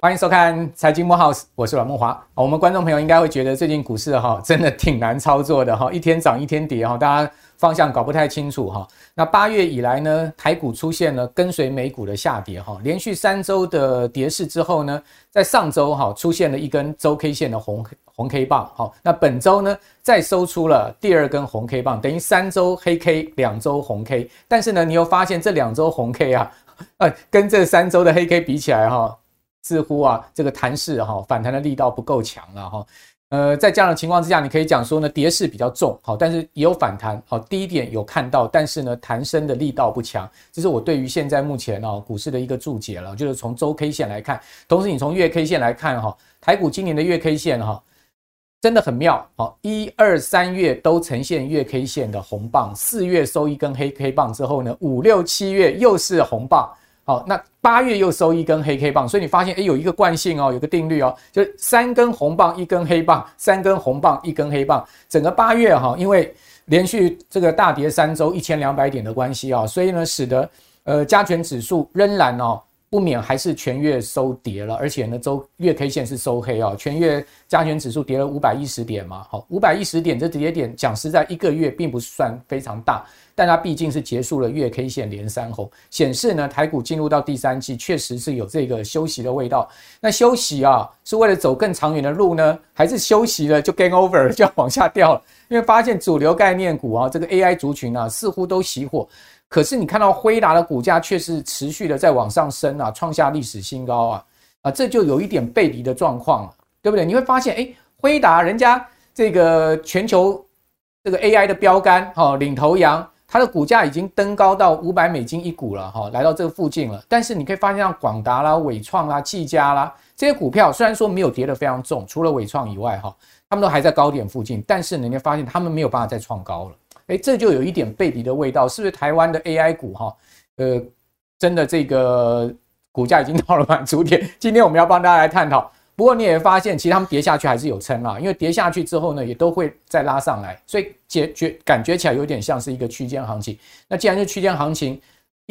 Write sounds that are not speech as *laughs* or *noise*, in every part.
欢迎收看财经慕 House，我是阮梦华。我们观众朋友应该会觉得最近股市哈真的挺难操作的哈，一天涨一天跌哈，大家方向搞不太清楚哈。那八月以来呢，台股出现了跟随美股的下跌哈，连续三周的跌势之后呢，在上周哈出现了一根周 K 线的红红 K 棒哈，那本周呢再收出了第二根红 K 棒，等于三周黑 K，两周红 K。但是呢，你又发现这两周红 K 啊，*laughs* 呃，跟这三周的黑 K 比起来哈。似乎啊，这个弹势哈反弹的力道不够强了哈。呃，在这样的情况之下，你可以讲说呢，跌势比较重，好，但是也有反弹，好，低点有看到，但是呢，弹升的力道不强，这是我对于现在目前哦股市的一个注解了。就是从周 K 线来看，同时你从月 K 线来看哈，台股今年的月 K 线哈真的很妙，好，一二三月都呈现月 K 线的红棒，四月收一根黑 K 棒之后呢，五六七月又是红棒。好，那八月又收一根黑 K 棒，所以你发现诶有一个惯性哦，有个定律哦，就是三根红棒一根黑棒，三根红棒一根黑棒。整个八月哈，因为连续这个大跌三周一千两百点的关系啊，所以呢，使得呃加权指数仍然哦。不免还是全月收跌了，而且呢，周月 K 线是收黑啊，全月加权指数跌了五百一十点嘛，好，五百一十点这跌点讲实在一个月并不算非常大，但它毕竟是结束了月 K 线连三红，显示呢台股进入到第三季确实是有这个休息的味道。那休息啊是为了走更长远的路呢，还是休息了就 game over 就要往下掉了？因为发现主流概念股啊，这个 AI 族群啊似乎都熄火。可是你看到辉达的股价却是持续的在往上升啊，创下历史新高啊啊，这就有一点背离的状况了，对不对？你会发现，哎，辉达人家这个全球这个 AI 的标杆哈，领头羊，它的股价已经登高到五百美金一股了哈，来到这个附近了。但是你可以发现，像广达啦、伟创啦、技嘉啦这些股票，虽然说没有跌得非常重，除了伟创以外哈，他们都还在高点附近，但是你会发现他们没有办法再创高了。哎，这就有一点背离的味道，是不是台湾的 AI 股哈？呃，真的这个股价已经 *laughs* 到了满足点。今天我们要帮大家来探讨。不过你也发现，其实他们跌下去还是有撑啊，因为跌下去之后呢，也都会再拉上来，所以觉觉感觉起来有点像是一个区间行情。那既然是区间行情，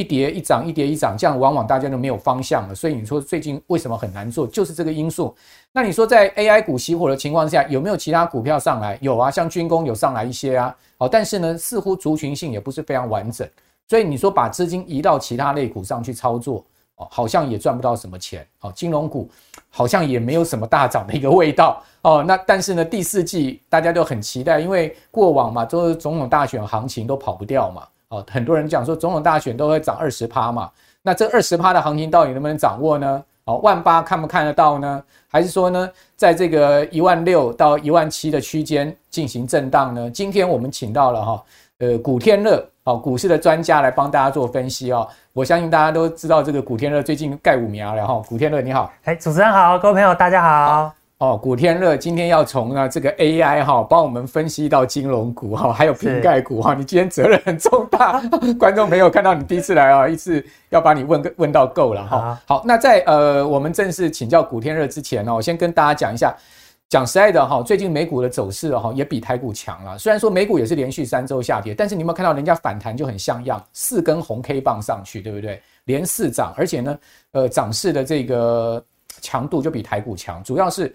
一跌一涨，一跌一涨，这样往往大家都没有方向了。所以你说最近为什么很难做，就是这个因素。那你说在 AI 股熄火的情况下，有没有其他股票上来？有啊，像军工有上来一些啊。好，但是呢，似乎族群性也不是非常完整。所以你说把资金移到其他类股上去操作，哦，好像也赚不到什么钱。哦，金融股好像也没有什么大涨的一个味道。哦，那但是呢，第四季大家都很期待，因为过往嘛，都是总统大选行情都跑不掉嘛。哦，很多人讲说总统大选都会涨二十趴嘛，那这二十趴的行情到底能不能掌握呢？哦，万八看不看得到呢？还是说呢，在这个一万六到一万七的区间进行震荡呢？今天我们请到了哈，呃，古天乐哦，股市的专家来帮大家做分析哦。我相信大家都知道这个古天乐最近盖五苗了哈。古天乐你好，哎，主持人好，各位朋友大家好。哦，古天乐今天要从呢这个 AI 哈帮我们分析到金融股哈，还有瓶盖股哈，你今天责任很重大。*laughs* 观众朋友看到你第一次来啊，一次要把你问个问到够了哈。好，那在呃我们正式请教古天乐之前呢，我先跟大家讲一下，讲实在的哈，最近美股的走势哈也比台股强了。虽然说美股也是连续三周下跌，但是你有没有看到人家反弹就很像样，四根红 K 棒上去，对不对？连四涨，而且呢，呃涨势的这个强度就比台股强，主要是。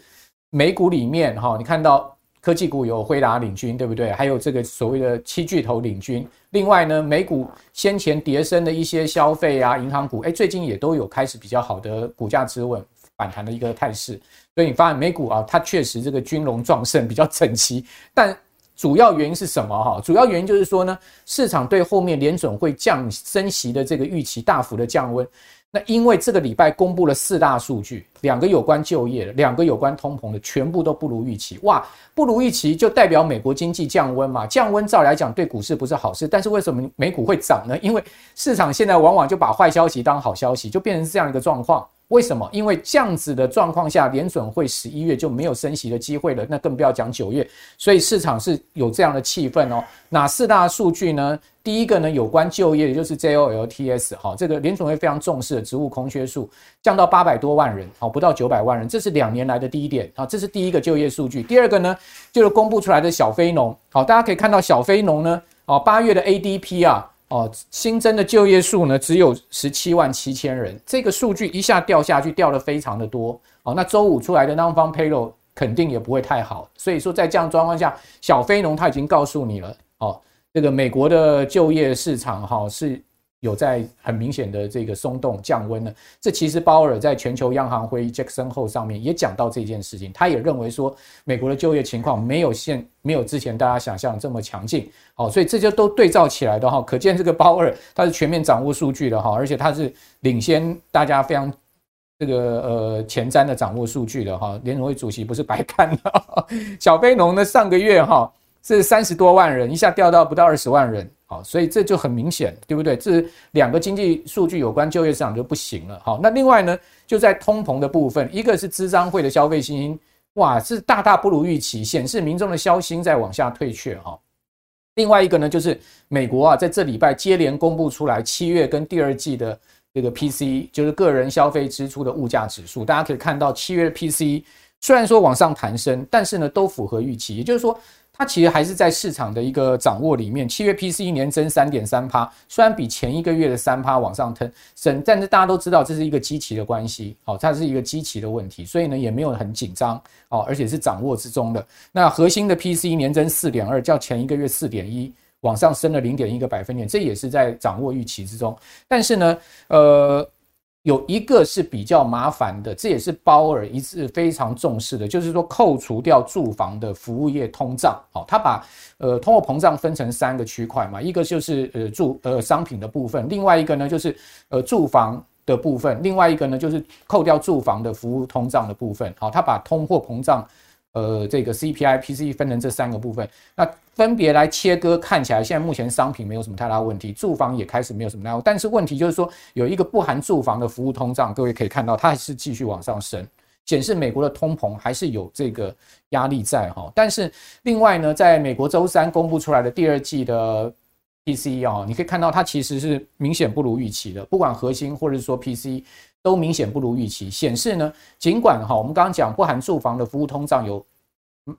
美股里面哈，你看到科技股有辉达领军，对不对？还有这个所谓的七巨头领军。另外呢，美股先前跌升的一些消费啊、银行股，哎，最近也都有开始比较好的股价支稳反弹的一个态势。所以你发现美股啊，它确实这个军容壮盛，比较整齐。但主要原因是什么？哈，主要原因就是说呢，市场对后面联准会降升息的这个预期大幅的降温。那因为这个礼拜公布了四大数据，两个有关就业的，两个有关通膨的，全部都不如预期。哇，不如预期就代表美国经济降温嘛？降温照来讲对股市不是好事，但是为什么美股会涨呢？因为市场现在往往就把坏消息当好消息，就变成这样一个状况。为什么？因为这样子的状况下，联准会十一月就没有升息的机会了，那更不要讲九月。所以市场是有这样的气氛哦。哪四大数据呢？第一个呢，有关就业，也就是 JOLTS，好，这个联准会非常重视的职务空缺数降到八百多万人，好，不到九百万人，这是两年来的低点，好，这是第一个就业数据。第二个呢，就是公布出来的小非农，好，大家可以看到小非农呢，哦，八月的 ADP 啊，哦，新增的就业数呢只有十七万七千人，这个数据一下掉下去，掉的非常的多。哦，那周五出来的 Non-Farm Payroll 肯定也不会太好，所以说在这样状况下，小非农他已经告诉你了，哦，这个美国的就业市场哈是。有在很明显的这个松动降温呢，这其实鲍尔在全球央行会议 Jackson 后上面也讲到这件事情，他也认为说美国的就业情况没有现没有之前大家想象这么强劲，好，所以这就都对照起来的哈，可见这个鲍尔他是全面掌握数据的哈，而且他是领先大家非常这个呃前瞻的掌握数据的哈，联准会主席不是白看的，小非农呢上个月哈是三十多万人，一下掉到不到二十万人。好，所以这就很明显，对不对？这两个经济数据有关就业市场就不行了。好，那另外呢，就在通膨的部分，一个是咨商会的消费信心，哇，是大大不如预期，显示民众的消心在往下退却。哈，另外一个呢，就是美国啊，在这礼拜接连公布出来七月跟第二季的这个 PC，就是个人消费支出的物价指数，大家可以看到七月 PCE 虽然说往上弹升，但是呢，都符合预期，也就是说。它其实还是在市场的一个掌握里面，七月 PC 一年增三点三趴，虽然比前一个月的三趴往上升，但是大家都知道这是一个基期的关系，好，它是一个基期的问题，所以呢也没有很紧张，哦，而且是掌握之中的。那核心的 PC 一年增四点二，较前一个月四点一往上升了零点一个百分点，这也是在掌握预期之中。但是呢，呃。有一个是比较麻烦的，这也是鲍尔一次非常重视的，就是说扣除掉住房的服务业通胀，好，他把呃通货膨胀分成三个区块嘛，一个就是呃住呃商品的部分，另外一个呢就是呃住房的部分，另外一个呢就是扣掉住房的服务通胀的部分，好，他把通货膨胀。呃，这个 CPI、PCE 分成这三个部分，那分别来切割，看起来现在目前商品没有什么太大问题，住房也开始没有什么太大，但是问题就是说有一个不含住房的服务通胀，各位可以看到它还是继续往上升，显示美国的通膨还是有这个压力在哈。但是另外呢，在美国周三公布出来的第二季的 PCE 啊，你可以看到它其实是明显不如预期的，不管核心或者是说 PCE。都明显不如预期，显示呢，尽管哈，我们刚刚讲不含住房的服务通胀有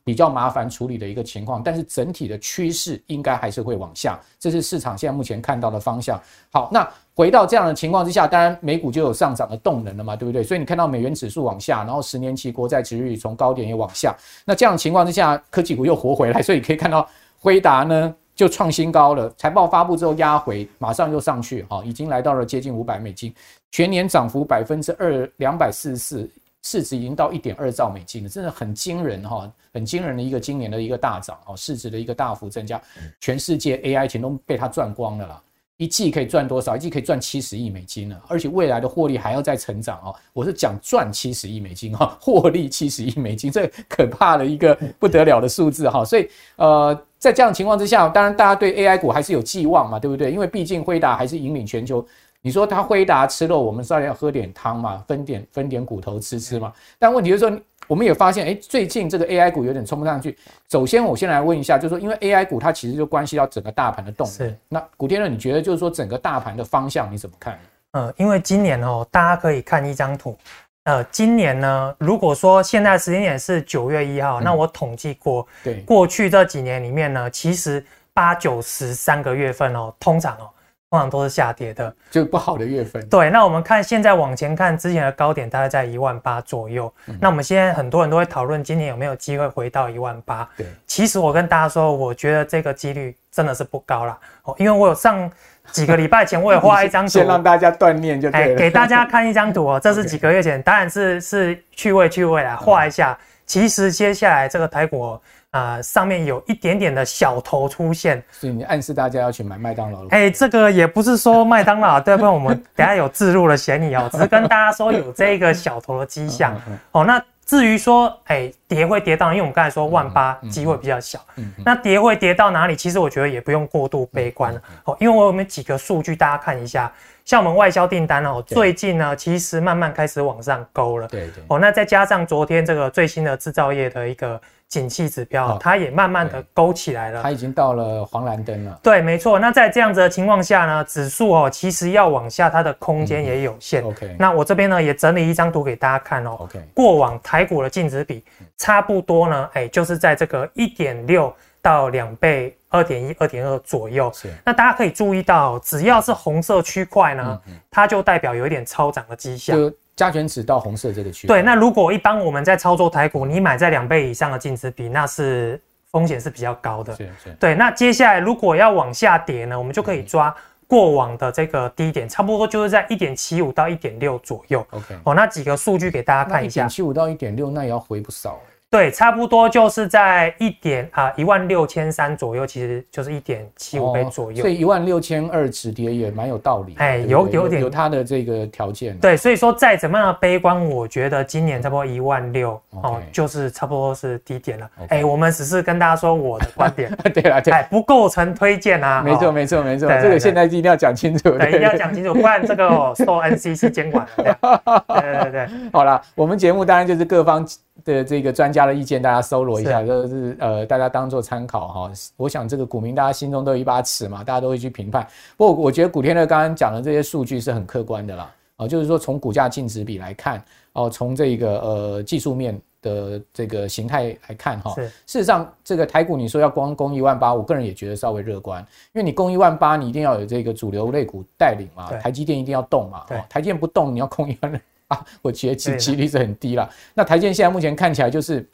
比较麻烦处理的一个情况，但是整体的趋势应该还是会往下，这是市场现在目前看到的方向。好，那回到这样的情况之下，当然美股就有上涨的动能了嘛，对不对？所以你看到美元指数往下，然后十年期国债殖利率从高点也往下，那这样的情况之下，科技股又活回来，所以可以看到辉达呢。就创新高了，财报发布之后压回，马上又上去，哈，已经来到了接近五百美金，全年涨幅百分之二两百四十四，市值已经到一点二兆美金了，真的很惊人，哈，很惊人的一个今年的一个大涨，哦，市值的一个大幅增加，全世界 AI 钱都被它赚光了啦。一季可以赚多少？一季可以赚七十亿美金呢，而且未来的获利还要再成长哦。我是讲赚七十亿美金哈，*laughs* 获利七十亿美金，这可怕的一个不得了的数字哈。所以呃，在这样的情况之下，当然大家对 AI 股还是有寄望嘛，对不对？因为毕竟辉达还是引领全球。你说他辉达吃肉，我们当然要喝点汤嘛，分点分点骨头吃吃嘛。但问题就是说。我们也发现，哎，最近这个 AI 股有点冲不上去。首先，我先来问一下，就是说，因为 AI 股它其实就关系到整个大盘的动能。是。那古天乐，你觉得就是说整个大盘的方向你怎么看？呃，因为今年哦，大家可以看一张图。呃，今年呢，如果说现在时间点是九月一号，嗯，那我统计过，对，过去这几年里面呢，其实八九十三个月份哦，通常哦。通常都是下跌的，就不好的月份。对，那我们看现在往前看，之前的高点大概在一万八左右。嗯。那我们现在很多人都会讨论今年有没有机会回到一万八。对，其实我跟大家说，我觉得这个几率真的是不高啦。哦，因为我有上几个礼拜前，我也画一张图，*laughs* 先让大家锻炼就对了。给大家看一张图哦，*laughs* 这是几个月前，当然是是趣味趣味啦，画一下。其实接下来这个台股。啊、呃，上面有一点点的小头出现，所以你暗示大家要去买麦当劳了。哎、欸，这个也不是说麦当劳，对 *laughs* 不对？我们等下有置入的嫌疑哦，*laughs* 只是跟大家说有这个小头的迹象。哦，那至于说，哎、欸，跌会跌到，因为我们刚才说万八机会比较小，那跌会跌到哪里？其实我觉得也不用过度悲观了。哦，因为我有没有几个数据，大家看一下。像我们外销订单哦，最近呢，其实慢慢开始往上勾了。对对。哦，那再加上昨天这个最新的制造业的一个景气指标，它也慢慢的勾起来了。它已经到了黄蓝灯了。对，没错。那在这样子的情况下呢，指数哦，其实要往下，它的空间也有限。OK。那我这边呢，也整理一张图给大家看哦。OK。过往台股的净值比差不多呢，哎，就是在这个一点六到两倍、二点一、二点二左右。是。那大家可以注意到，只要是红色区块呢，嗯嗯、它就代表有一点超涨的迹象。就加权指到红色这个区域。对，那如果一般我们在操作台股，你买在两倍以上的净值比，那是风险是比较高的。是是。对，那接下来如果要往下跌呢，我们就可以抓。过往的这个低点，差不多就是在一点七五到一点六左右。OK，哦，那几个数据给大家看一下。一点七五到一点六，那也要回不少。对，差不多就是在一点啊一万六千三左右，其实就是一点七五倍左右。所以一万六千二止跌也蛮有道理。哎，有有点有它的这个条件。对，所以说再怎么样的悲观，我觉得今年差不多一万六哦，就是差不多是低点了。哎，我们只是跟大家说我的观点。*laughs* 对了，对，不构成推荐啊。没错，没错，没错。这个现在一定要讲清楚。对，一定要讲清楚，不然这个受 NCC 监管了。对 *laughs* 对对。好了，我们节目当然就是各方。的这个专家的意见，大家搜罗一下，就是，是呃，大家当做参考哈。我想这个股民大家心中都有一把尺嘛，大家都会去评判。不过我觉得古天乐刚刚讲的这些数据是很客观的啦，啊，就是说从股价净值比来看，哦，从这个呃技术面的这个形态来看哈，事实上这个台股你说要光攻一万八，我个人也觉得稍微乐观，因为你攻一万八，你一定要有这个主流类股带领嘛，台积电一定要动嘛，台积电不动，你要攻一万。啊，*laughs* 我觉得其几率是很低了。那台建现在目前看起来就是，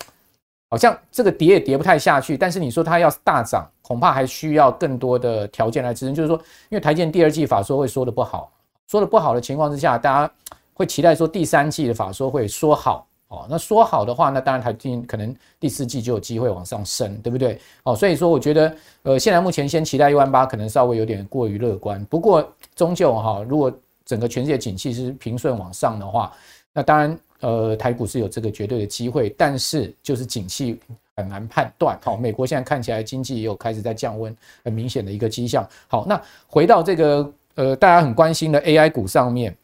好像这个跌也跌不太下去。但是你说它要大涨，恐怕还需要更多的条件来支撑。就是说，因为台建第二季法说会说的不好，说的不好的情况之下，大家会期待说第三季的法说会说好哦。那说好的话，那当然台积可能第四季就有机会往上升，对不对？哦，所以说我觉得，呃，现在目前先期待一万八，可能稍微有点过于乐观。不过终究哈，如果整个全世界景气是平顺往上的话，那当然，呃，台股是有这个绝对的机会，但是就是景气很难判断。好，美国现在看起来经济也有开始在降温，很明显的一个迹象。好，那回到这个呃，大家很关心的 AI 股上面，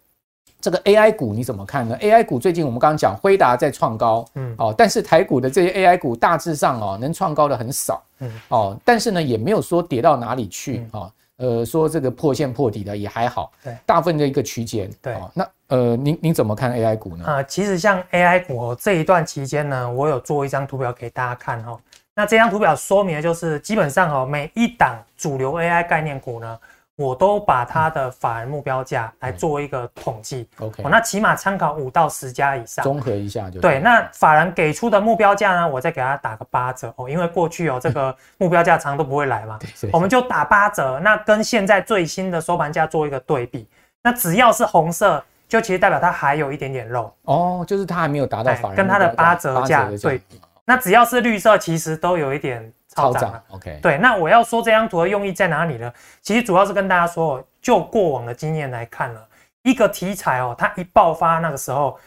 这个 AI 股你怎么看呢？AI 股最近我们刚刚讲辉达在创高，嗯，哦，但是台股的这些 AI 股大致上哦，能创高的很少，嗯，哦，但是呢，也没有说跌到哪里去，哦。呃，说这个破线破底的也还好，对，大部分的一个区间，对，哦、那呃，您您怎么看 AI 股呢？啊、呃，其实像 AI 股哦，这一段期间呢，我有做一张图表给大家看哦。那这张图表说明的就是，基本上哦，每一档主流 AI 概念股呢。我都把它的法人目标价来做一个统计，OK，那起码参考五到十家以上，综合一下就对。那法人给出的目标价呢，我再给他打个八折。哦，因为过去哦这个 *laughs* 目标价常常都不会来嘛，我们就打八折，那跟现在最新的收盘价做一个对比，那只要是红色，就其实代表它还有一点点肉。哦，就是它还没有达到法人跟它的八折价对。比，那只要是绿色，其实都有一点。超涨，OK，对，那我要说这张图的用意在哪里呢？其实主要是跟大家说，就过往的经验来看了，一个题材哦，它一爆发那个时候，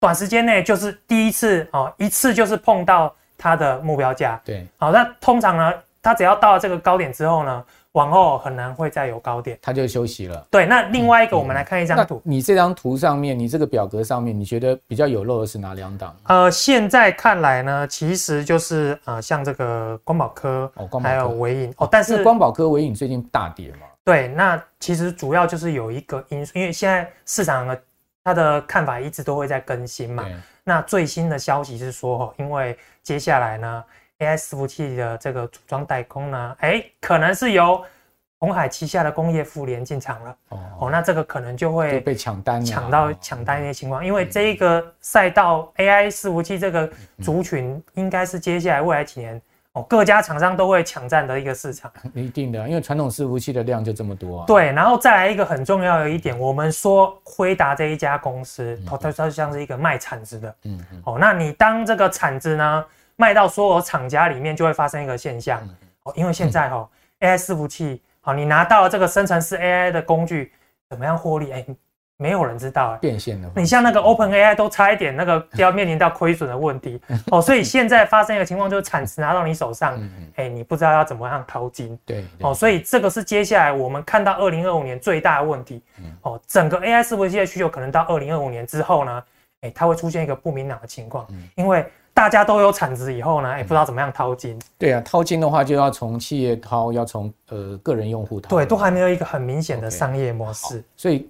短时间内就是第一次哦，一次就是碰到它的目标价，对，好，那通常呢，它只要到了这个高点之后呢。往后很难会再有高点，它就休息了。对，那另外一个，我们来看一张图。你这张图上面，你这个表格上面，你觉得比较有肉的是哪两档？呃，现在看来呢，其实就是呃，像这个光宝科，哦，光科还有维影哦，但是光宝科、维影最近大跌嘛？对，那其实主要就是有一个因素，因为现在市场的它的看法一直都会在更新嘛。那最新的消息是说，因为接下来呢。AI 伺服器的这个组装代工呢，哎，可能是由鸿海旗下的工业富联进场了。哦，哦，那这个可能就会被抢单，抢到抢单一些情况。因为这一个赛道 AI 伺服器这个族群，应该是接下来未来几年哦，各家厂商都会抢占的一个市场。*laughs* 一定的，因为传统伺服器的量就这么多啊。对，然后再来一个很重要的一点，我们说辉达这一家公司，它它它像是一个卖铲子的。嗯嗯。哦，那你当这个铲子呢？卖到所有厂家里面，就会发生一个现象哦，因为现在哈 AI 伺服器，好，你拿到了这个生成式 AI 的工具，怎么样获利？哎，没有人知道哎。变现的，你像那个 OpenAI 都差一点那个要面临到亏损的问题哦，所以现在发生一个情况，就是产值拿到你手上，哎，你不知道要怎么样淘金。对，哦，所以这个是接下来我们看到二零二五年最大的问题。哦，整个 AI 伺服器的需求可能到二零二五年之后呢，哎，它会出现一个不明朗的情况，因为。大家都有产值以后呢，也、欸、不知道怎么样掏金。对啊，掏金的话就要从企业掏，要从呃个人用户掏。对，都还没有一个很明显的商业模式。所以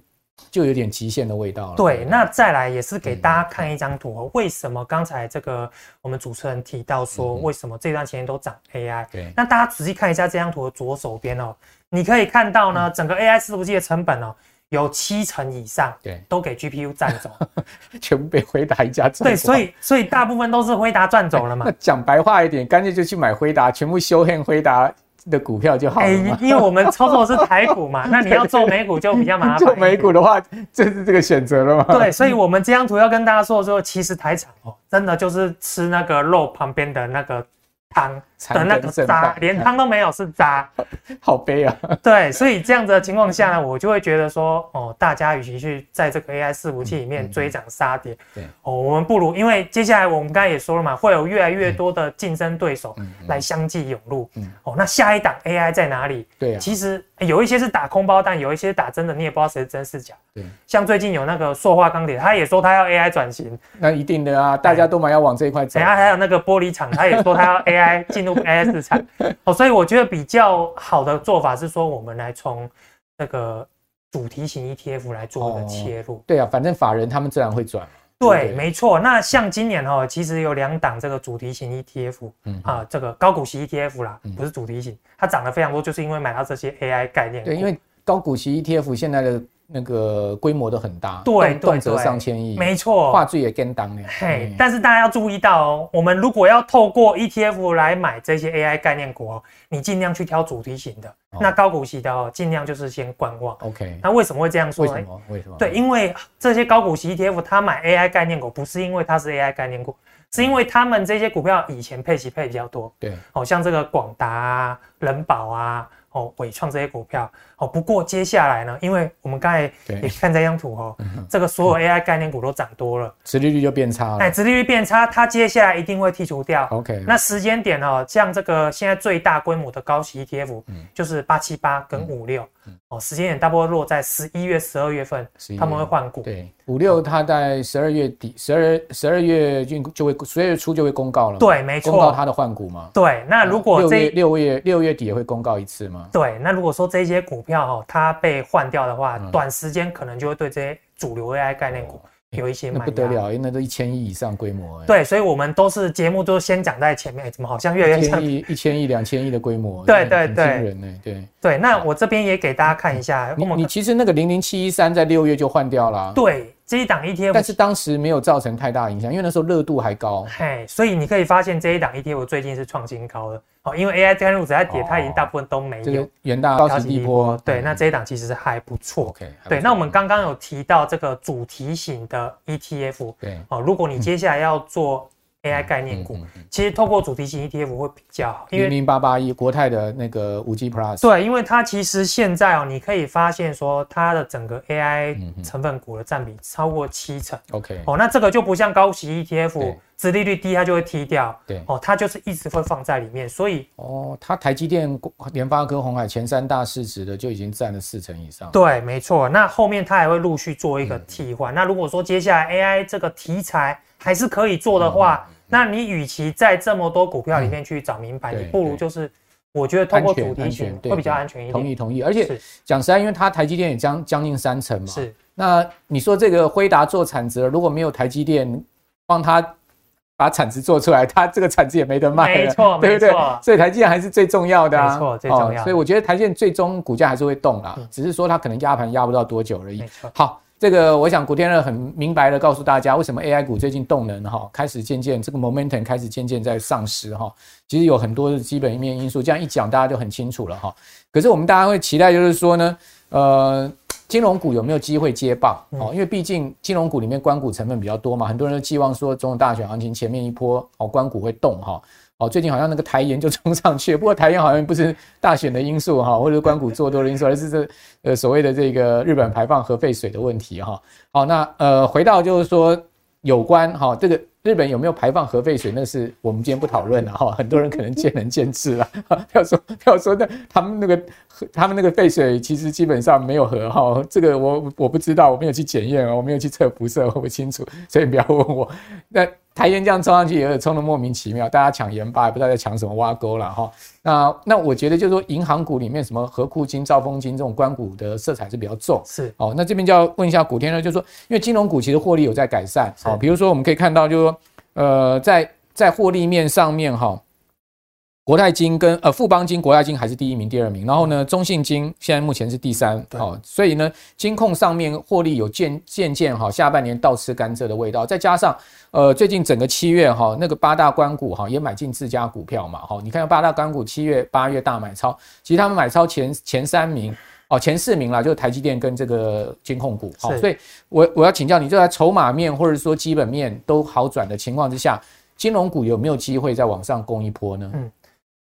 就有点极限的味道了。对，那再来也是给大家看一张图哦。为什么刚才这个我们主持人提到说，为什么这段时间都涨 AI？对，那大家仔细看一下这张图的左手边哦，你可以看到呢，整个 AI 伺服器的成本哦，有七成以上，对，都给 GPU 占走，*laughs* 全部被辉达一家赚。对，所以所以大部分都是辉达赚走了嘛。*laughs* 那讲白话一点，干脆就去买辉达，全部修汉辉达。的股票就好了，欸，因为我们操作的是台股嘛，*laughs* 那你要做美股就比较麻烦。做美股的话，就是这个选择了嘛。对，所以我们这张图要跟大家说的时候，其实台场哦，真的就是吃那个肉旁边的那个。汤的那个渣，连汤都没有，是渣，*laughs* 好悲啊！*laughs* 对，所以这样子的情况下呢，我就会觉得说，哦，大家与其去在这个 AI 伺服器里面追涨杀跌，对，哦，我们不如，因为接下来我们刚才也说了嘛，会有越来越多的竞争对手来相继涌入，哦，那下一档 AI 在哪里？对，其实有一些是打空包弹，有一些打真的，你也不知道谁是真是假。对，像最近有那个塑化钢铁，他也说他要 AI 转型，那一定的啊，大家都蛮要往这一块走。等下还有那个玻璃厂，他也说他要 AI *laughs* 进入 AI 市场。哦，所以我觉得比较好的做法是说，我们来从那个主题型 ETF 来做一个切入。对啊，反正法人他们自然会转。对，没错。那像今年哈，其实有两档这个主题型 ETF，嗯啊，这个高股息 ETF 啦，不是主题型，它涨得非常多，就是因为买到这些 AI 概念。对，因为高股息 ETF 现在的。那个规模都很大，对，动辄上千亿，没错，话剧也跟当的。嘿，但是大家要注意到哦，我们如果要透过 ETF 来买这些 AI 概念股哦，你尽量去挑主题型的，那高股息的哦，尽量就是先观望。OK，那为什么会这样说？为什么？为什么？对，因为这些高股息 ETF 它买 AI 概念股，不是因为它是 AI 概念股，是因为他们这些股票以前配息配比较多。对，好像这个广达啊、人保啊。哦，纬创这些股票哦，不过接下来呢，因为我们刚才也看这张图哦，这个所有 AI 概念股都涨多了，殖利率就变差了。哎，殖利率变差，它接下来一定会剔除掉。OK，那时间点哦，像这个现在最大规模的高息 ETF，就是八七八跟五六。哦，时间点大部分落在十一月、十二月份，他们会换股。对，五六它在十二月底、十二十二月就就会十二月初就会公告了。对，没错，公告它的换股嘛。对，那如果这六月六月六月底也会公告一次吗？对，那如果说这些股票哈它被换掉的话，短时间可能就会对这些主流 AI 概念股。有一些那不得了，因为那都一千亿以上规模。对，所以我们都是节目都先讲在前面，怎么好像越来越一千亿、一千亿、两千亿的规模？*laughs* 对对对，惊人呢。对对，那我这边也给大家看一下。你你其实那个零零七一三在六月就换掉了。对，这一档 ETF，但是当时没有造成太大影响，因为那时候热度还高。嘿，所以你可以发现这一档 ETF 最近是创新高的。哦，因为 AI 概念股在跌，它已经大部分都没有。元大高息低波，对，那这一档其实还不错。OK，对，那我们刚刚有提到这个主题型的 ETF，对，哦，如果你接下来要做 AI 概念股，其实透过主题型 ETF 会比较好。零零八八一国泰的那个五 G Plus，对，因为它其实现在哦，你可以发现说它的整个 AI 成分股的占比超过七成。OK，哦，那这个就不像高息 ETF。殖利率低，它就会踢掉。对哦，它就是一直会放在里面，所以哦，它台积电、联发科、鸿海前三大市值的就已经占了四成以上。对，没错。那后面它还会陆续做一个替换。嗯、那如果说接下来 AI 这个题材还是可以做的话，嗯、那你与其在这么多股票里面去找名牌，嗯、你不如就是我觉得通过主题选会比较安全一点。同意同意。而且讲实在，因为它台积电也将将近三成嘛。是。那你说这个辉达做产值，如果没有台积电帮他。把产值做出来，它这个产值也没得卖了，*laughs* 没错，对不对？所以台积电还是最重要的啊，没错，最重要。所以我觉得台积电最终股价还是会动啦，只是说它可能压盘压不到多久而已。好，这个我想古天乐很明白的告诉大家，为什么 AI 股最近动能哈开始渐渐这个 momentum 开始渐渐在丧失哈。其实有很多的基本面因素，这样一讲大家就很清楚了哈。可是我们大家会期待就是说呢，呃。金融股有没有机会接棒？哦，因为毕竟金融股里面关股成分比较多嘛，很多人都寄望说总统大选行情前面一波哦，关股会动哈。哦，最近好像那个台盐就冲上去，*laughs* 不过台盐好像不是大选的因素哈，或者是关股做多的因素，而是这呃所谓的这个日本排放核废水的问题哈。好，那呃回到就是说有关哈这个。日本有没有排放核废水？那是我们今天不讨论了哈。很多人可能见仁见智了。不要说不要说那他们那个他们那个废水其实基本上没有核哈。这个我我不知道，我没有去检验啊，我没有去测辐射，我不清楚，所以不要问我。那台盐这样冲上去也有冲的莫名其妙，大家抢盐巴也不知道在抢什么挖沟了哈。那那我觉得就是说银行股里面什么和库金、兆丰金这种关股的色彩是比较重。是哦，那这边就要问一下古天乐，就是说因为金融股其实获利有在改善，好，比如说我们可以看到就是说呃在在获利面上面哈。国泰金跟呃富邦金、国泰金还是第一名、第二名，然后呢，中信金现在目前是第三，哦，所以呢，金控上面获利有渐渐渐哈，下半年倒吃甘蔗的味道，再加上呃最近整个七月哈，那个八大关股哈也买进自家股票嘛，哈，你看八大关股七月、八月大买超，其实他们买超前前三名哦，前四名啦，就是台积电跟这个金控股，好，所以我我要请教你，就在筹码面或者说基本面都好转的情况之下，金融股有没有机会再往上攻一波呢？嗯。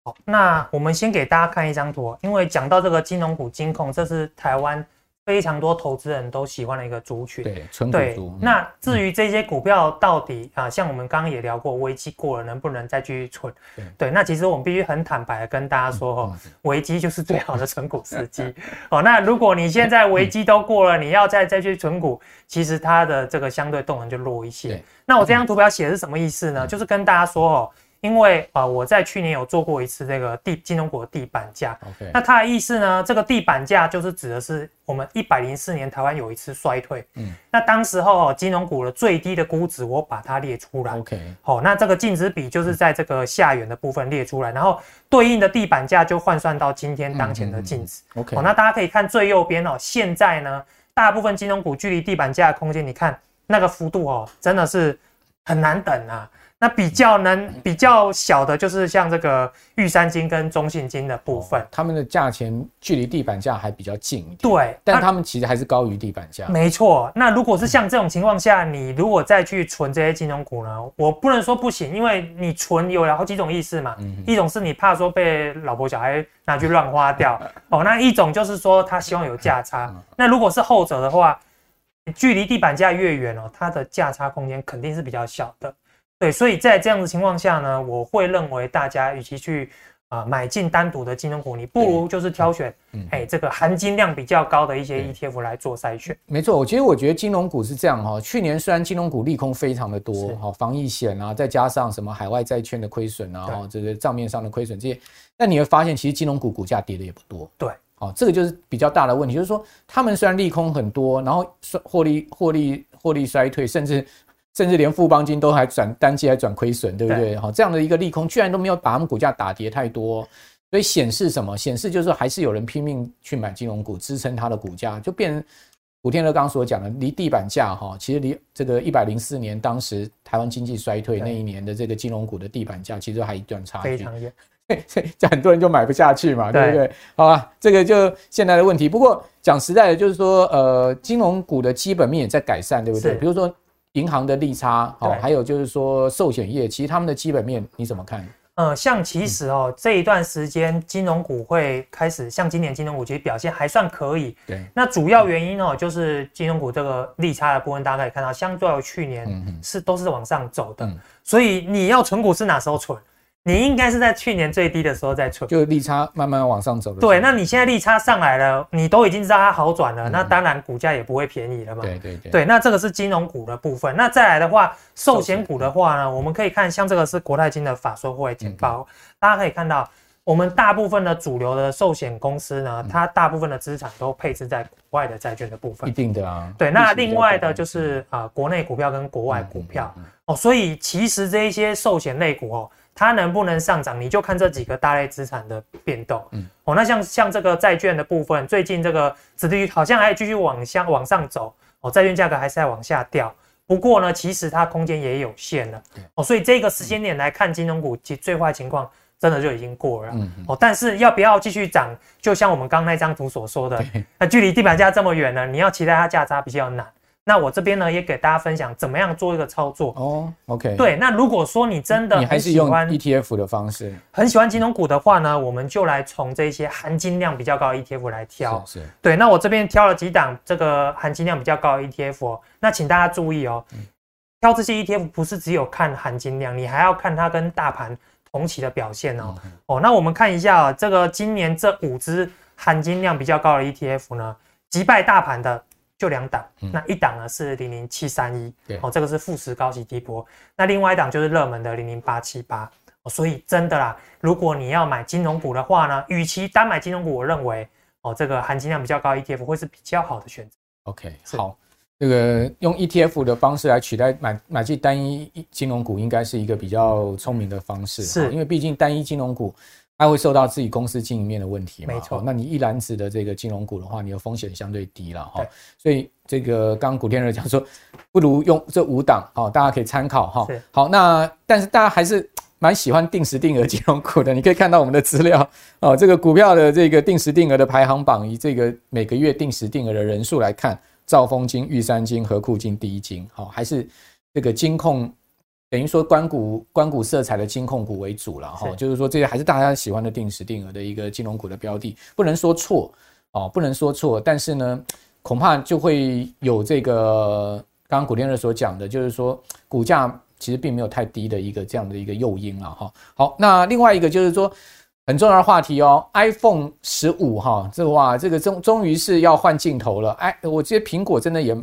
好，那我们先给大家看一张图，因为讲到这个金融股金控，这是台湾非常多投资人都喜欢的一个族群。对，纯股族。对，那至于这些股票到底啊，像我们刚刚也聊过，危机过了能不能再继续存？对，对，那其实我们必须很坦白的跟大家说，哦，危机就是最好的存股时机。*laughs* 哦，那如果你现在危机都过了，你要再再去存股，其实它的这个相对动能就弱一些。那我这张图表写的是什么意思呢？就是跟大家说哦。因为啊、呃，我在去年有做过一次这个地金融股的地板价。那它的意思呢，这个地板价就是指的是我们一百零四年台湾有一次衰退。嗯。那当时候金融股的最低的估值，我把它列出来。OK。好，那这个净值比就是在这个下缘的部分列出来，然后对应的地板价就换算到今天当前的净值。嗯嗯嗯、OK。好，那大家可以看最右边哦，现在呢，大部分金融股距离地板价的空间，你看那个幅度哦，真的是很难等啊。那比较能比较小的，就是像这个玉山金跟中信金的部分，他们的价钱距离地板价还比较近一点。对，但他们其实还是高于地板价。没错。那如果是像这种情况下，你如果再去存这些金融股呢？我不能说不行，因为你存有好几种意思嘛。一种是你怕说被老婆小孩拿去乱花掉 *laughs* 哦，那一种就是说他希望有价差。*laughs* 那如果是后者的话，距离地板价越远哦，它的价差空间肯定是比较小的。对，所以在这样的情况下呢，我会认为大家与其去啊、呃、买进单独的金融股，你不如就是挑选，嗯，哎，这个含金量比较高的一些 ETF 来做筛选。没错，我其实我觉得金融股是这样哈，去年虽然金融股利空非常的多，哈，防疫险啊，再加上什么海外债券的亏损啊，哈，这个账面上的亏损这些，但你会发现其实金融股股价跌的也不多。对，好，这个就是比较大的问题，就是说他们虽然利空很多，然后获利获利获利衰退，甚至。甚至连富邦金都还转单季还转亏损，对不对？好，这样的一个利空，居然都没有把他们股价打跌太多，所以显示什么？显示就是还是有人拼命去买金融股支撑它的股价，就变成古天乐刚刚所讲的，离地板价哈，其实离这个一百零四年当时台湾经济衰退那一年的这个金融股的地板价，其实还一段差距，非常远，*laughs* 这很多人就买不下去嘛，对不对？好吧，这个就现在的问题。不过讲实在的，就是说，呃，金融股的基本面也在改善，对不对？比如说。银行的利差，哦，还有就是说寿险业，其实他们的基本面你怎么看？呃，像其实哦，嗯、这一段时间金融股会开始，像今年金融股其实表现还算可以。对，那主要原因哦，就是金融股这个利差的部分，大家可以看到，相对于去年是都是往上走的，嗯、所以你要存股是哪时候存？你应该是在去年最低的时候在存，就利差慢慢往上走。对，那你现在利差上来了，你都已经知道它好转了，嗯、那当然股价也不会便宜了嘛。对对对。对，那这个是金融股的部分。那再来的话，寿险股的话呢，我们可以看，像这个是国泰金的法说会简报，嗯、大家可以看到，我们大部分的主流的寿险公司呢，它大部分的资产都配置在国外的债券的部分。一定的啊。对，那另外的就是啊、呃，国内股票跟国外股票、哦，所以其实这一些寿险类股哦。它能不能上涨，你就看这几个大类资产的变动。嗯，哦，那像像这个债券的部分，最近这个殖利率好像还继续往下往上走，哦，债券价格还是在往下掉。不过呢，其实它空间也有限了。哦，所以这个时间点来看，金融股其最坏情况真的就已经过了。嗯，哦，但是要不要继续涨，就像我们刚那张图所说的，那距离地板价这么远呢，你要期待它价差比较难。那我这边呢，也给大家分享怎么样做一个操作哦。OK，对，那如果说你真的你还是用 ETF 的方式，很喜欢金融股的话呢，我们就来从这些含金量比较高的 ETF 来挑。是，是，对。那我这边挑了几档这个含金量比较高的 ETF 哦。那请大家注意哦，挑这些 ETF 不是只有看含金量，你还要看它跟大盘同期的表现哦。哦，那我们看一下啊，这个今年这五只含金量比较高的 ETF 呢，击败大盘的。就两档，嗯、那一档呢是零零七三一，对，哦，这个是富时高息低波，那另外一档就是热门的零零八七八，所以真的啦，如果你要买金融股的话呢，与其单买金融股，我认为哦，这个含金量比较高 ETF 会是比较好的选择。OK，好。这个用 ETF 的方式来取代买买进单一金融股，应该是一个比较聪明的方式。是，因为毕竟单一金融股它会受到自己公司经营面的问题嘛。没错。那你一篮子的这个金融股的话，你的风险相对低了哈。所以这个刚刚古天乐讲说，不如用这五档，好，大家可以参考哈。好，那但是大家还是蛮喜欢定时定额金融股的。你可以看到我们的资料哦，这个股票的这个定时定额的排行榜，以这个每个月定时定额的人数来看。兆丰金、玉山金、和库金、第一金，好，还是这个金控，等于说关谷关谷色彩的金控股为主了哈。就是说，这些还是大家喜欢的定时定额的一个金融股的标的，不能说错哦，不能说错，但是呢，恐怕就会有这个刚刚古天乐所讲的，就是说股价其实并没有太低的一个这样的一个诱因了哈。好，那另外一个就是说。很重要的话题哦，iPhone 十五哈，这个哇，这个终终于是要换镜头了。哎，我觉得苹果真的也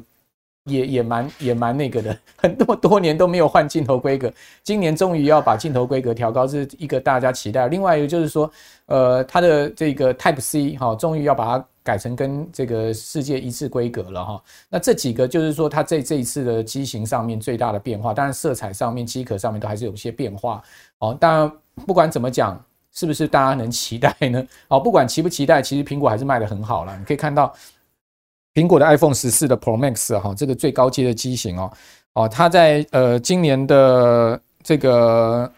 也也蛮也蛮那个的，很多多年都没有换镜头规格，今年终于要把镜头规格调高，是一个大家期待。另外一个就是说，呃，它的这个 Type C 哈，终于要把它改成跟这个世界一致规格了哈。那这几个就是说，它这这一次的机型上面最大的变化，当然色彩上面、机壳上面都还是有些变化哦。当然，不管怎么讲。是不是大家能期待呢？哦，不管期不期待，其实苹果还是卖得很好了。你可以看到苹果的 iPhone 十四的 Pro Max 哈，这个最高阶的机型哦，哦，它在呃今年的这个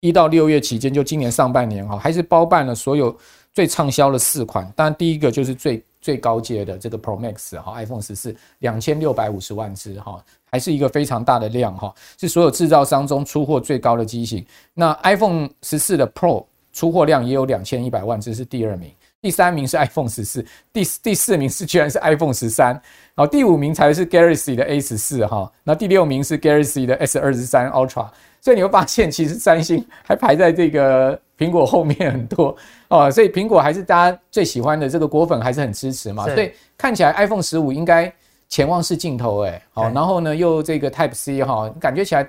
一到六月期间，就今年上半年哈，还是包办了所有最畅销的四款。当然，第一个就是最最高阶的这个 Pro Max 哈，iPhone 十四两千六百五十万只哈，还是一个非常大的量哈，是所有制造商中出货最高的机型。那 iPhone 十四的 Pro 出货量也有两千一百万，只是第二名，第三名是 iPhone 十四，第第四名是居然是 iPhone 十三，然后第五名才是 Galaxy 的 A 十四哈，那第六名是 Galaxy 的 S 二十三 Ultra，所以你会发现其实三星还排在这个苹果后面很多。哦，所以苹果还是大家最喜欢的，这个果粉还是很支持嘛，所以看起来 iPhone 十五应该潜望式镜头哎，好，然后呢又这个 Type C 哈，感觉起来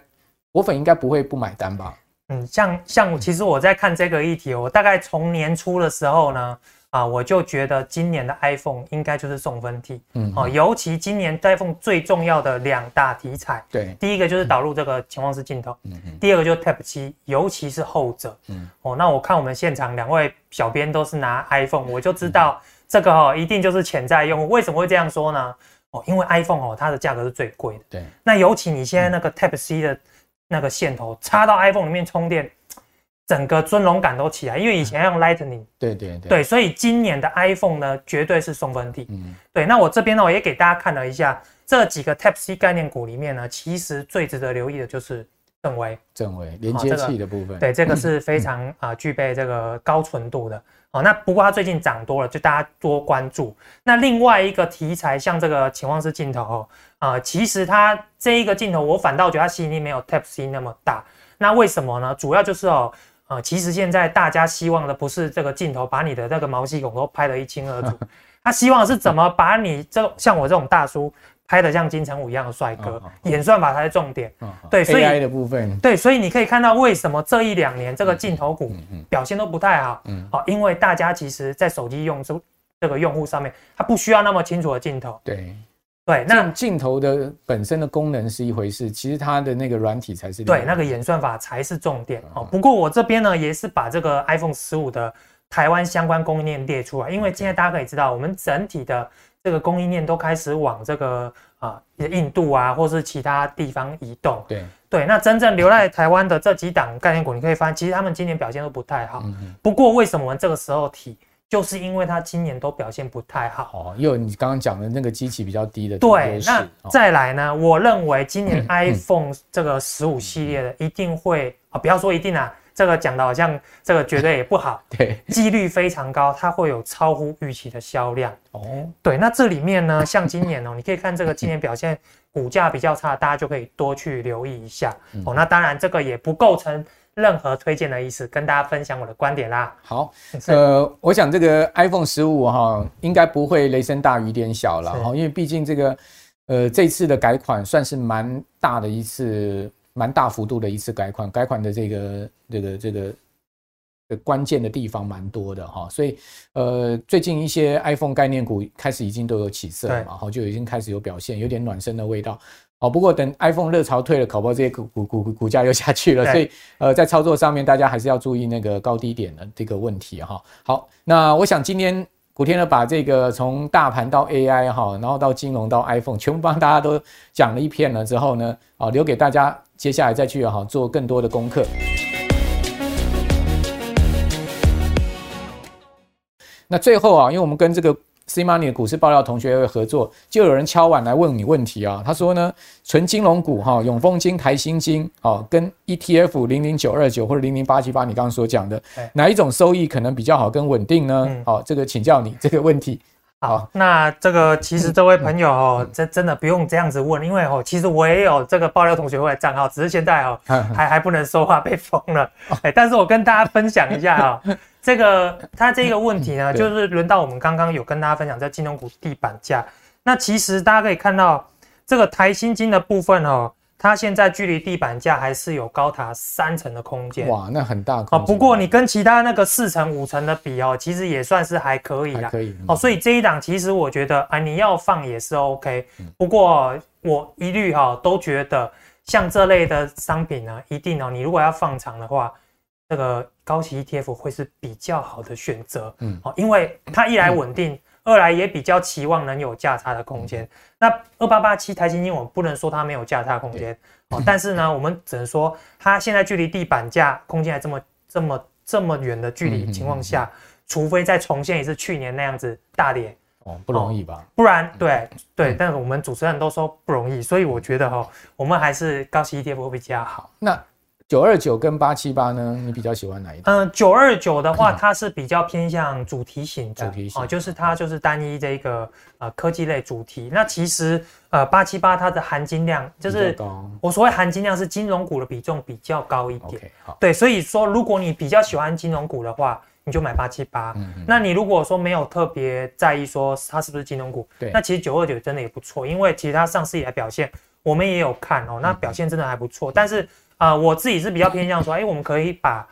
果粉应该不会不买单吧？嗯，像像其实我在看这个议题，我大概从年初的时候呢，啊，我就觉得今年的 iPhone 应该就是送分题，嗯，哦，尤其今年 iPhone 最重要的两大题材，对，第一个就是导入这个潜望式镜头，嗯嗯，第二个就是 Type C，尤其是后者，嗯，哦，那我看我们现场两位小编都是拿 iPhone，我就知道这个哦一定就是潜在用户，为什么会这样说呢？哦，因为 iPhone 哦它的价格是最贵的，对，那尤其你现在那个 Type C 的。那个线头插到 iPhone 里面充电，整个尊荣感都起来，因为以前要用 Lightning，对对对，对，所以今年的 iPhone 呢，绝对是送分题。嗯，对。那我这边呢，我也给大家看了一下这几个 Type C 概念股里面呢，其实最值得留意的就是正威，正威连接器的部分，对，这个是非常啊具备这个高纯度的。哦，那不过它最近涨多了，就大家多关注。那另外一个题材，像这个潜望式镜头哦，啊、呃，其实它这一个镜头，我反倒觉得它吸引力没有 Type C 那么大。那为什么呢？主要就是哦，呃，其实现在大家希望的不是这个镜头把你的那个毛细孔都拍得一清二楚，*laughs* 他希望是怎么把你这像我这种大叔。拍得像金城武一样的帅哥，演算法才是重点。对，所以 AI 的部分，对，所以你可以看到为什么这一两年这个镜头股表现都不太好。嗯，好，因为大家其实在手机用这这个用户上面，他不需要那么清楚的镜头。对，对，那镜头的本身的功能是一回事，其实它的那个软体才是对，那个演算法才是重点。哦，不过我这边呢也是把这个 iPhone 十五的台湾相关供应链列出来，因为现在大家可以知道，我们整体的。这个供应链都开始往这个啊、呃，印度啊，或是其他地方移动。对对，那真正留在台湾的这几档概念股，你可以发现，其实他们今年表现都不太好。不过为什么我们这个时候提，就是因为它今年都表现不太好。哦，因为你刚刚讲的那个机器比较低的。对，那再来呢？哦、我认为今年 iPhone 这个十五系列的一定会啊、不要说一定啊。这个讲的好像这个绝对也不好，*laughs* 对，几率非常高，它会有超乎预期的销量哦。对，那这里面呢，像今年哦，你可以看这个今年表现股价比较差，大家就可以多去留意一下哦。那当然这个也不构成任何推荐的意思，跟大家分享我的观点啦。好，呃，我想这个 iPhone 十五哈，应该不会雷声大雨点小了哈，因为毕竟这个呃这次的改款算是蛮大的一次，蛮大幅度的一次改款，改款的这个这个这个。的关键的地方蛮多的哈，所以呃，最近一些 iPhone 概念股开始已经都有起色了嘛，哈，就已经开始有表现，有点暖身的味道。哦，不过等 iPhone 热潮退了，搞不好这些股股股股价又下去了，所以呃，在操作上面大家还是要注意那个高低点的这个问题哈。好，那我想今天古天乐把这个从大盘到 AI 哈，然后到金融到 iPhone 全部帮大家都讲了一遍了之后呢，啊，留给大家接下来再去哈做更多的功课。那最后啊，因为我们跟这个 C Money 的股市爆料同学会合作，就有人敲碗来问你问题啊。他说呢，纯金融股哈，永丰金、台新金啊，跟 ETF 零零九二九或者零零八七八，你刚刚所讲的，哪一种收益可能比较好跟稳定呢？好，这个请教你 *laughs* 这个问题。好，那这个其实这位朋友哦，这真的不用这样子问，因为哦，其实我也有这个爆料同学会的账号，只是现在哦 *laughs* 还还不能说话，被封了。*laughs* 哎，但是我跟大家分享一下啊。这个它这个问题呢，就是轮到我们刚刚有跟大家分享在金融股地板价。那其实大家可以看到，这个台新金的部分哦，它现在距离地板价还是有高达三成的空间。哇，那很大哦。不过你跟其他那个四成五成的比哦，其实也算是还可以啦。可以。哦，所以这一档其实我觉得啊，你要放也是 OK。不过我一律哈都觉得，像这类的商品呢，一定哦，你如果要放长的话。这个高息 ETF 会是比较好的选择，嗯，好，因为它一来稳定，嗯、二来也比较期望能有价差的空间。嗯、那二八八七台新金，我们不能说它没有价差空间，哦，但是呢，*laughs* 我们只能说它现在距离地板价空间还这么这么这么远的距离情况下，除非再重现一次去年那样子大跌，哦，不容易吧？不然，对对，嗯、但是我们主持人都说不容易，所以我觉得哈、哦，我们还是高息 ETF 会比较好。那。九二九跟八七八呢？你比较喜欢哪一个？嗯，九二九的话，它是比较偏向主题型的，主题型啊，就是它就是单一这个呃科技类主题。那其实呃八七八它的含金量就是我所谓含金量是金融股的比重比较高一点。Okay, 好，对，所以说如果你比较喜欢金融股的话，你就买八七八。嗯嗯。那你如果说没有特别在意说它是不是金融股，对，那其实九二九真的也不错，因为其实它上市以来表现我们也有看哦，那表现真的还不错，嗯、但是。啊、呃，我自己是比较偏向说，哎、欸，我们可以把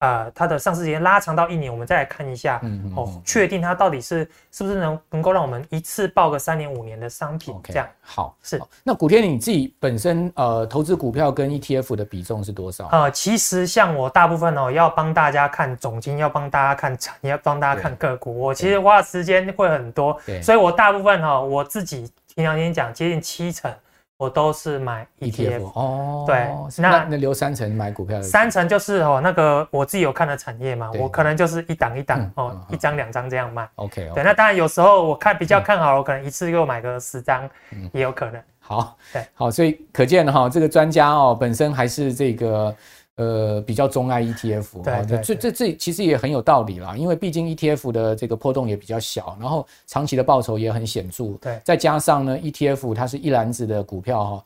呃它的上市时间拉长到一年，我们再来看一下，嗯，嗯，嗯哦，确定它到底是是不是能能够让我们一次报个三年五年的商品，okay, 这样好是。那古天你自己本身呃投资股票跟 ETF 的比重是多少？呃，其实像我大部分哦要帮大家看总金，要帮大家看产业，要帮大家看个股，我其实花的时间会很多，所以我大部分哈、哦、我自己平常先讲接近七成。我都是买 ETF 哦，对，那那留三成买股票，三成就是哦那个我自己有看的产业嘛，我可能就是一档一档哦，一张两张这样卖。OK，对，那当然有时候我看比较看好，我可能一次又买个十张，也有可能。好，对，好，所以可见哈，这个专家哦本身还是这个。呃，比较钟爱 ETF，对，对，对，这这这其实也很有道理啦，因为毕竟 ETF 的这个波动也比较小，然后长期的报酬也很显著，对，再加上呢，ETF 它是一篮子的股票哈。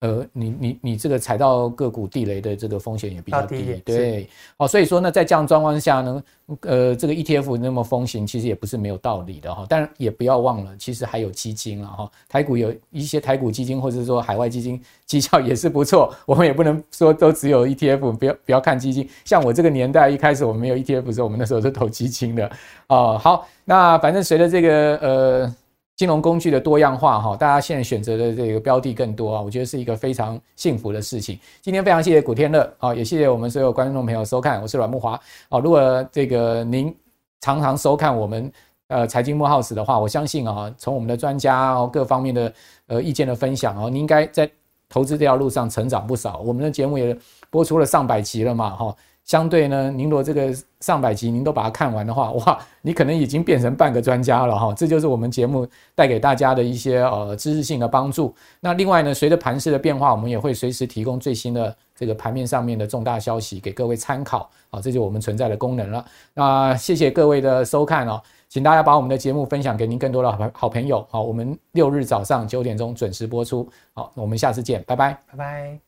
呃，你你你这个踩到个股地雷的这个风险也比较低，低对，好、哦，所以说呢，在这样状况下呢，呃，这个 ETF 那么风行，其实也不是没有道理的哈。但也不要忘了，其实还有基金了哈。台股有一些台股基金，或者说海外基金绩效也是不错。我们也不能说都只有 ETF，不要不要看基金。像我这个年代一开始我们没有 ETF 的时候，我们那时候是投基金的啊、呃。好，那反正随着这个呃。金融工具的多样化，哈，大家现在选择的这个标的更多啊，我觉得是一个非常幸福的事情。今天非常谢谢古天乐，啊，也谢谢我们所有观众朋友收看，我是阮慕驊，啊，如果这个您常常收看我们呃财经慕 House 的话，我相信啊，从我们的专家哦各方面的呃意见的分享啊，您应该在投资这条路上成长不少。我们的节目也播出了上百集了嘛，哈。相对呢，您若这个上百集您都把它看完的话，*laughs* 哇，你可能已经变成半个专家了哈。这就是我们节目带给大家的一些呃知识性的帮助。那另外呢，随着盘势的变化，我们也会随时提供最新的这个盘面上面的重大消息给各位参考啊，这就是我们存在的功能了。那谢谢各位的收看哦，请大家把我们的节目分享给您更多的好好朋友。好，我们六日早上九点钟准时播出。好，那我们下次见，拜拜，拜拜。